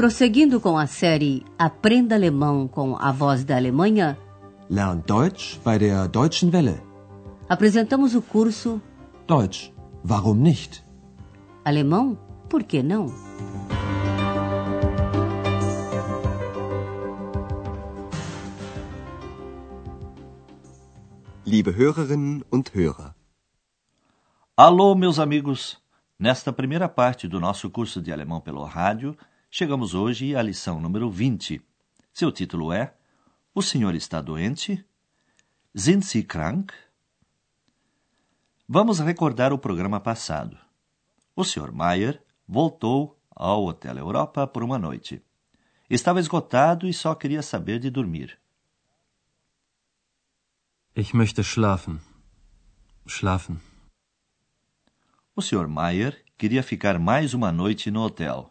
Prosseguindo com a série Aprenda Alemão com a Voz da Alemanha, Lernt Deutsch bei der Deutschen Welle. apresentamos o curso Deutsch, warum nicht? Alemão, por que não? Liebe Hörerinnen und Hörer. Alô, meus amigos! Nesta primeira parte do nosso curso de alemão pelo rádio, chegamos hoje à lição número 20. Seu título é O senhor está doente? Sind Sie krank? Vamos recordar o programa passado. O Sr. Mayer voltou ao Hotel Europa por uma noite. Estava esgotado e só queria saber de dormir. Ich möchte schlafen. Schlafen. O Sr. Mayer queria ficar mais uma noite no hotel.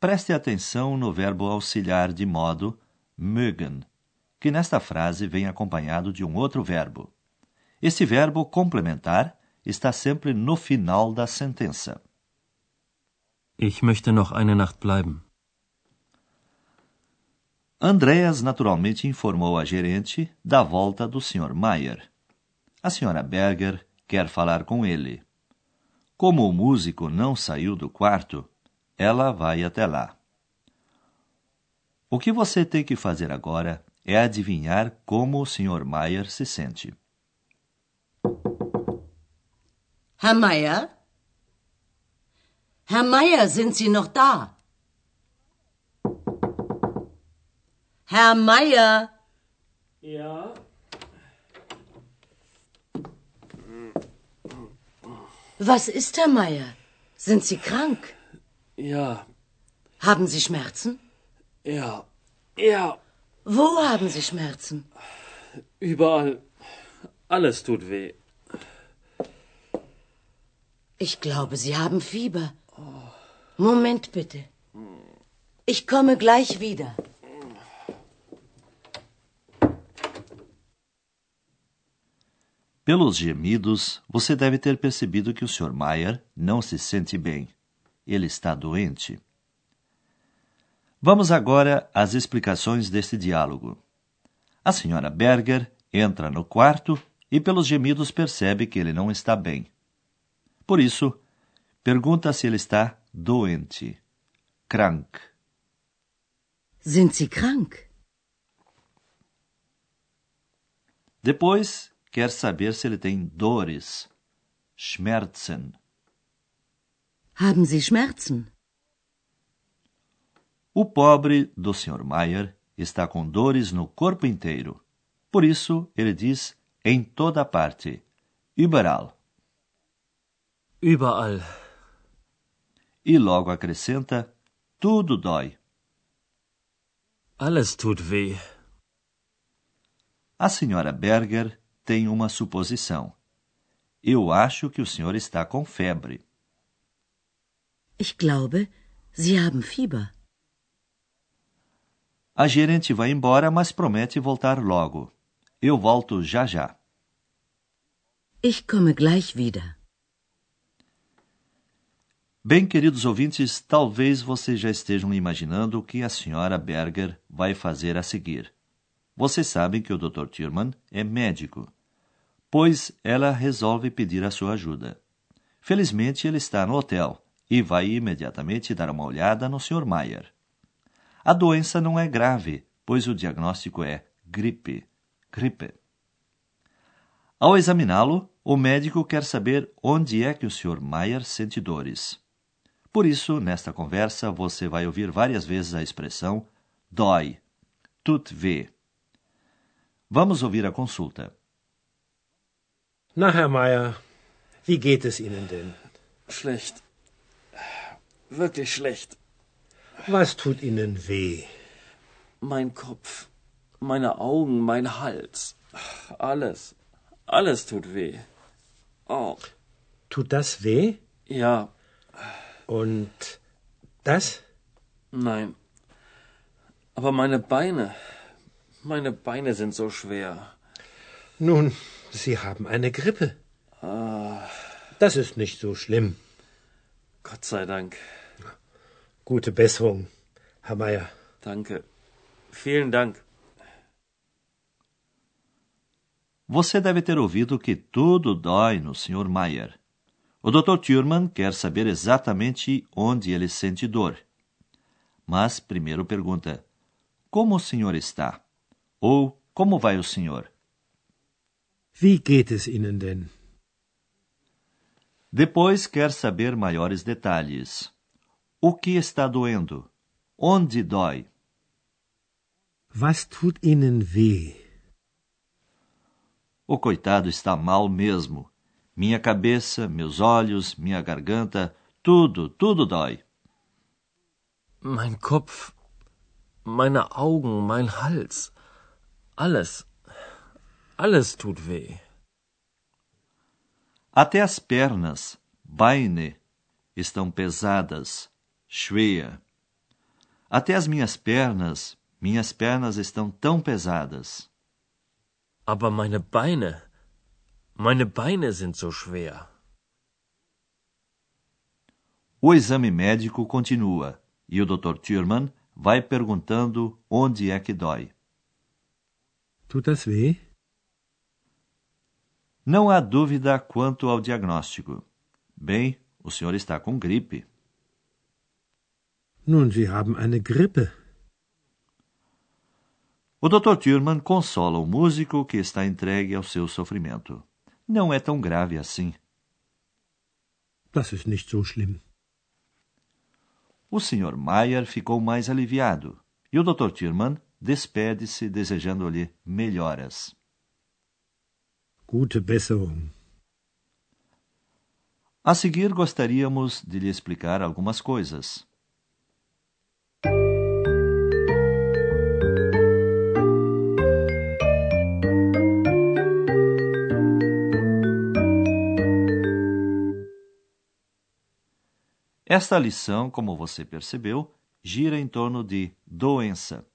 Preste atenção no verbo auxiliar de modo mögen, que nesta frase vem acompanhado de um outro verbo. Este verbo complementar está sempre no final da sentença. Ich möchte noch eine Nacht bleiben. Andreas naturalmente informou a gerente da volta do Sr. Mayer. A Sra. Berger quer falar com ele. Como o músico não saiu do quarto, ela vai até lá. O que você tem que fazer agora é adivinhar como o Sr. Mayer se sente. Herr Meier? Herr Meier, sind Sie noch da? Herr Meier? Ja, Was ist, Herr Meier? Sind Sie krank? Ja, Haben Sie Schmerzen? ja, ja, Wo haben Sie Schmerzen? überall. Alles tut weh. Ich glaube, Sie haben Fieber. Moment bitte. Ich komme gleich wieder. Pelos gemidos, você deve ter percebido que o Sr. Mayer não se sente bem. Ele está doente. Vamos agora às explicações deste diálogo. A senhora Berger entra no quarto e, pelos gemidos, percebe que ele não está bem. Por isso, pergunta se ele está doente. Krank. Sind Sie krank? Depois, quer saber se ele tem dores. Schmerzen. Haben Sie Schmerzen? O pobre do Sr. Mayer está com dores no corpo inteiro. Por isso, ele diz em toda parte. Überall. Überall. E logo acrescenta: tudo dói. Alles tut weh. A senhora Berger tem uma suposição. Eu acho que o senhor está com febre. Ich glaube, Sie haben Fieber. A gerente vai embora, mas promete voltar logo. Eu volto já já. Ich komme gleich wieder. Bem, queridos ouvintes, talvez vocês já estejam imaginando o que a senhora Berger vai fazer a seguir. Vocês sabem que o Dr. Thurman é médico, pois ela resolve pedir a sua ajuda. Felizmente, ele está no hotel e vai imediatamente dar uma olhada no Sr. Mayer. A doença não é grave, pois o diagnóstico é gripe. Gripe. Ao examiná-lo, o médico quer saber onde é que o Sr. Mayer sente dores. Por isso, nesta conversa, você vai ouvir várias vezes a expressão dói, tut weh. Vamos ouvir a consulta. Na, Herr Meier, wie geht es Ihnen denn? Schlecht. Wirklich schlecht. Was tut Ihnen weh? Mein Kopf, meine Augen, mein Hals. Alles. Alles tut weh. Oh, Tut das weh? ja, Und das? nein. Aber meine Beine. Meine Beine sind so schwer. Nun, Sie haben eine Grippe. Das ist nicht so schlimm. Gott sei Dank. Gute Besserung. Herr Meier. Danke. Vielen Dank. Você deve ter ouvido que tudo dói no Sr. Mayer. O Dr. Thurman quer saber exatamente onde ele sente dor. Mas primeiro pergunta: Como o senhor está? Ou como vai o senhor? Wie geht es Ihnen denn? Depois quer saber maiores detalhes. O que está doendo? Onde dói? Was tut Ihnen weh? O coitado está mal mesmo. Minha cabeça, meus olhos, minha garganta, tudo, tudo dói. Mein Kopf, meine Augen, mein Hals. Alles. Alles tut weh. Até as pernas, Beine, estão pesadas, schwer. Até as minhas pernas, minhas pernas estão tão pesadas. Aber meine Beine, meine Beine sind so schwer. O exame médico continua e o Dr. Thurman vai perguntando onde é que dói. Tut das weh? Não há dúvida quanto ao diagnóstico. Bem, o senhor está com gripe. Nun, Sie haben eine Grippe. O Dr. Thurman consola o músico que está entregue ao seu sofrimento. Não é tão grave assim. Das ist nicht so schlimm. O Sr. Mayer ficou mais aliviado e o Dr. Thurman despede-se desejando-lhe melhoras. Gute Besserung. A seguir, gostaríamos de lhe explicar algumas coisas. Esta lição, como você percebeu, gira em torno de doença.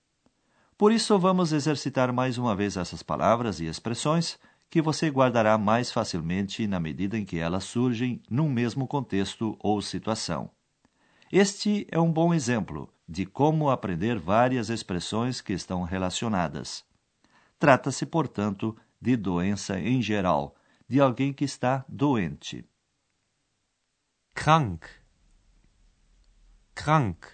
Por isso, vamos exercitar mais uma vez essas palavras e expressões que você guardará mais facilmente na medida em que elas surgem num mesmo contexto ou situação. Este é um bom exemplo de como aprender várias expressões que estão relacionadas. Trata-se, portanto, de doença em geral, de alguém que está doente. Krank. Krank.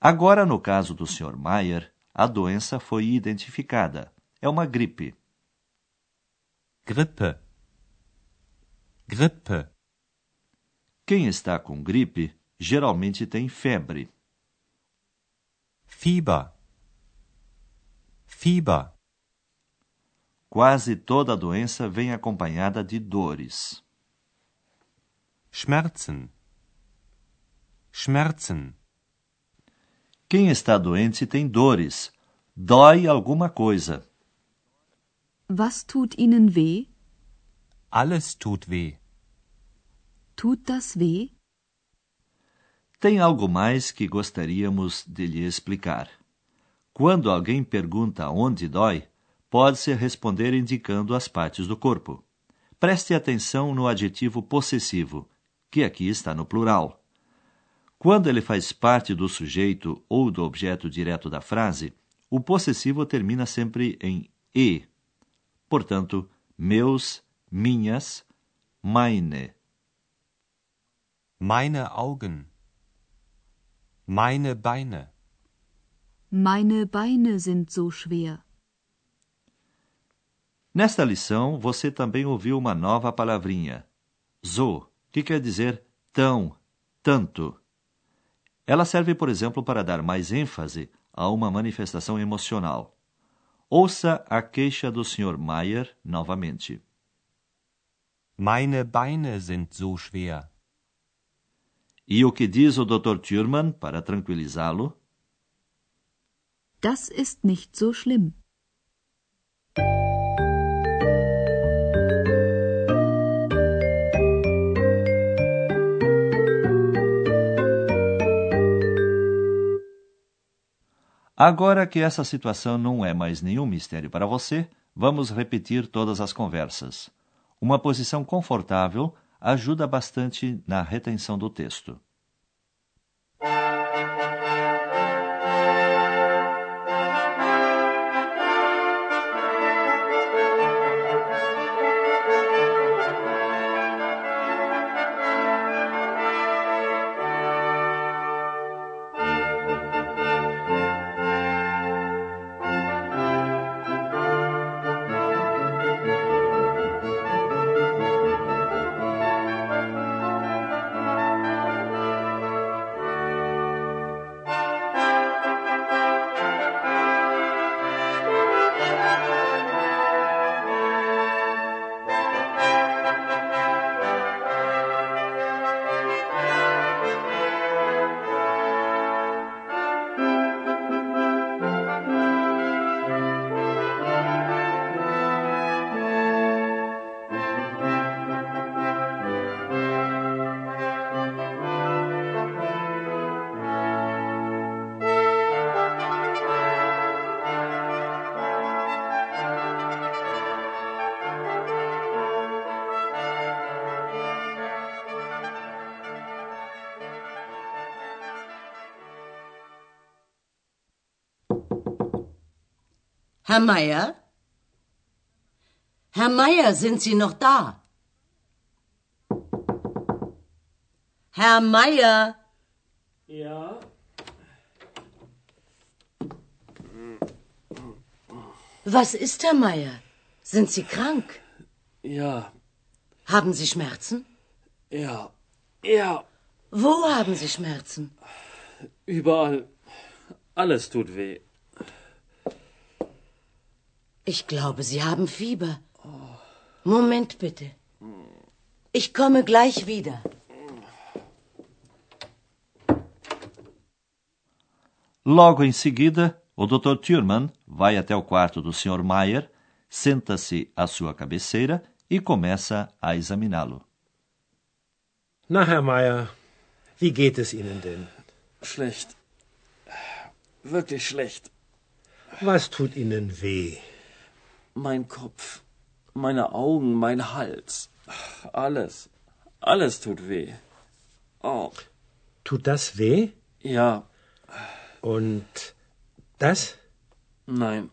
Agora, no caso do Sr. Mayer, a doença foi identificada. É uma gripe. Grippe. Grippe. Quem está com gripe geralmente tem febre. Fieber. Fieber. Quase toda doença vem acompanhada de dores. Schmerzen. Schmerzen. Quem está doente tem dores. Dói alguma coisa. Was tut Ihnen weh? Alles tut weh. Tut das weh? Tem algo mais que gostaríamos de lhe explicar. Quando alguém pergunta onde dói, pode-se responder indicando as partes do corpo. Preste atenção no adjetivo possessivo, que aqui está no plural. Quando ele faz parte do sujeito ou do objeto direto da frase, o possessivo termina sempre em e. Portanto, meus, minhas, meine. Meine Augen. Meine Beine. Meine Beine sind so schwer. Nesta lição, você também ouviu uma nova palavrinha, so, que quer dizer tão, tanto. Ela serve, por exemplo, para dar mais ênfase a uma manifestação emocional. Ouça a queixa do Sr. Mayer novamente. Meine Beine sind so schwer. E o que diz o Dr. Thurman para tranquilizá-lo? Das ist nicht so schlimm. Agora que essa situação não é mais nenhum mistério para você, vamos repetir todas as conversas. Uma posição confortável ajuda bastante na retenção do texto. Herr Meier? Herr Meier, sind Sie noch da? Herr Meier? Ja? Was ist, Herr Meier? Sind Sie krank? Ja, Haben Sie Schmerzen? ja, ja. Wo haben Sie Schmerzen? Überall. Alles tut weh. Ich glaube, Sie haben Fieber. Moment bitte. Ich komme gleich wieder. Logo em seguida, o Dr. Thurman vai até o quarto do Sr. Mayer, senta-se à sua cabeceira e começa a examiná-lo. Na, Herr Meier, wie geht es Ihnen denn? Schlecht. Wirklich schlecht. Was tut Ihnen weh? Mein Kopf, meine Augen, mein Hals. Alles. Alles tut weh. Oh, Tut das weh? ja, Und das? nein.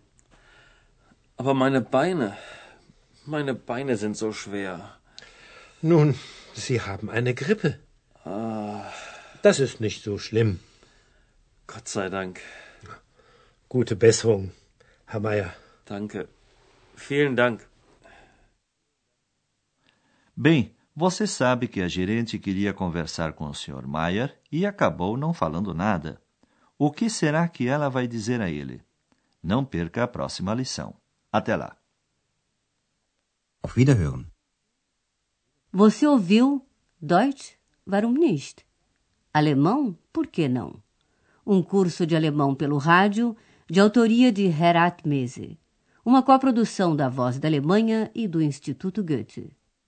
Aber meine Beine. Meine Beine sind so schwer. Nun, Sie haben eine Grippe. Das ist nicht so schlimm. Gott sei Dank. Gute Besserung, Herr Meier. Danke. Vielen Dank. Bem, você sabe que a gerente queria conversar com o Sr. Mayer e acabou não falando nada. O que será que ela vai dizer a ele? Não perca a próxima lição. Até lá. Auf Wiederhören. Você ouviu Deutsch? Warum nicht? Alemão? Por que não? Um curso de alemão pelo rádio, de autoria de Herat Mese. Uma coprodução da Voz da Alemanha e do Instituto Goethe.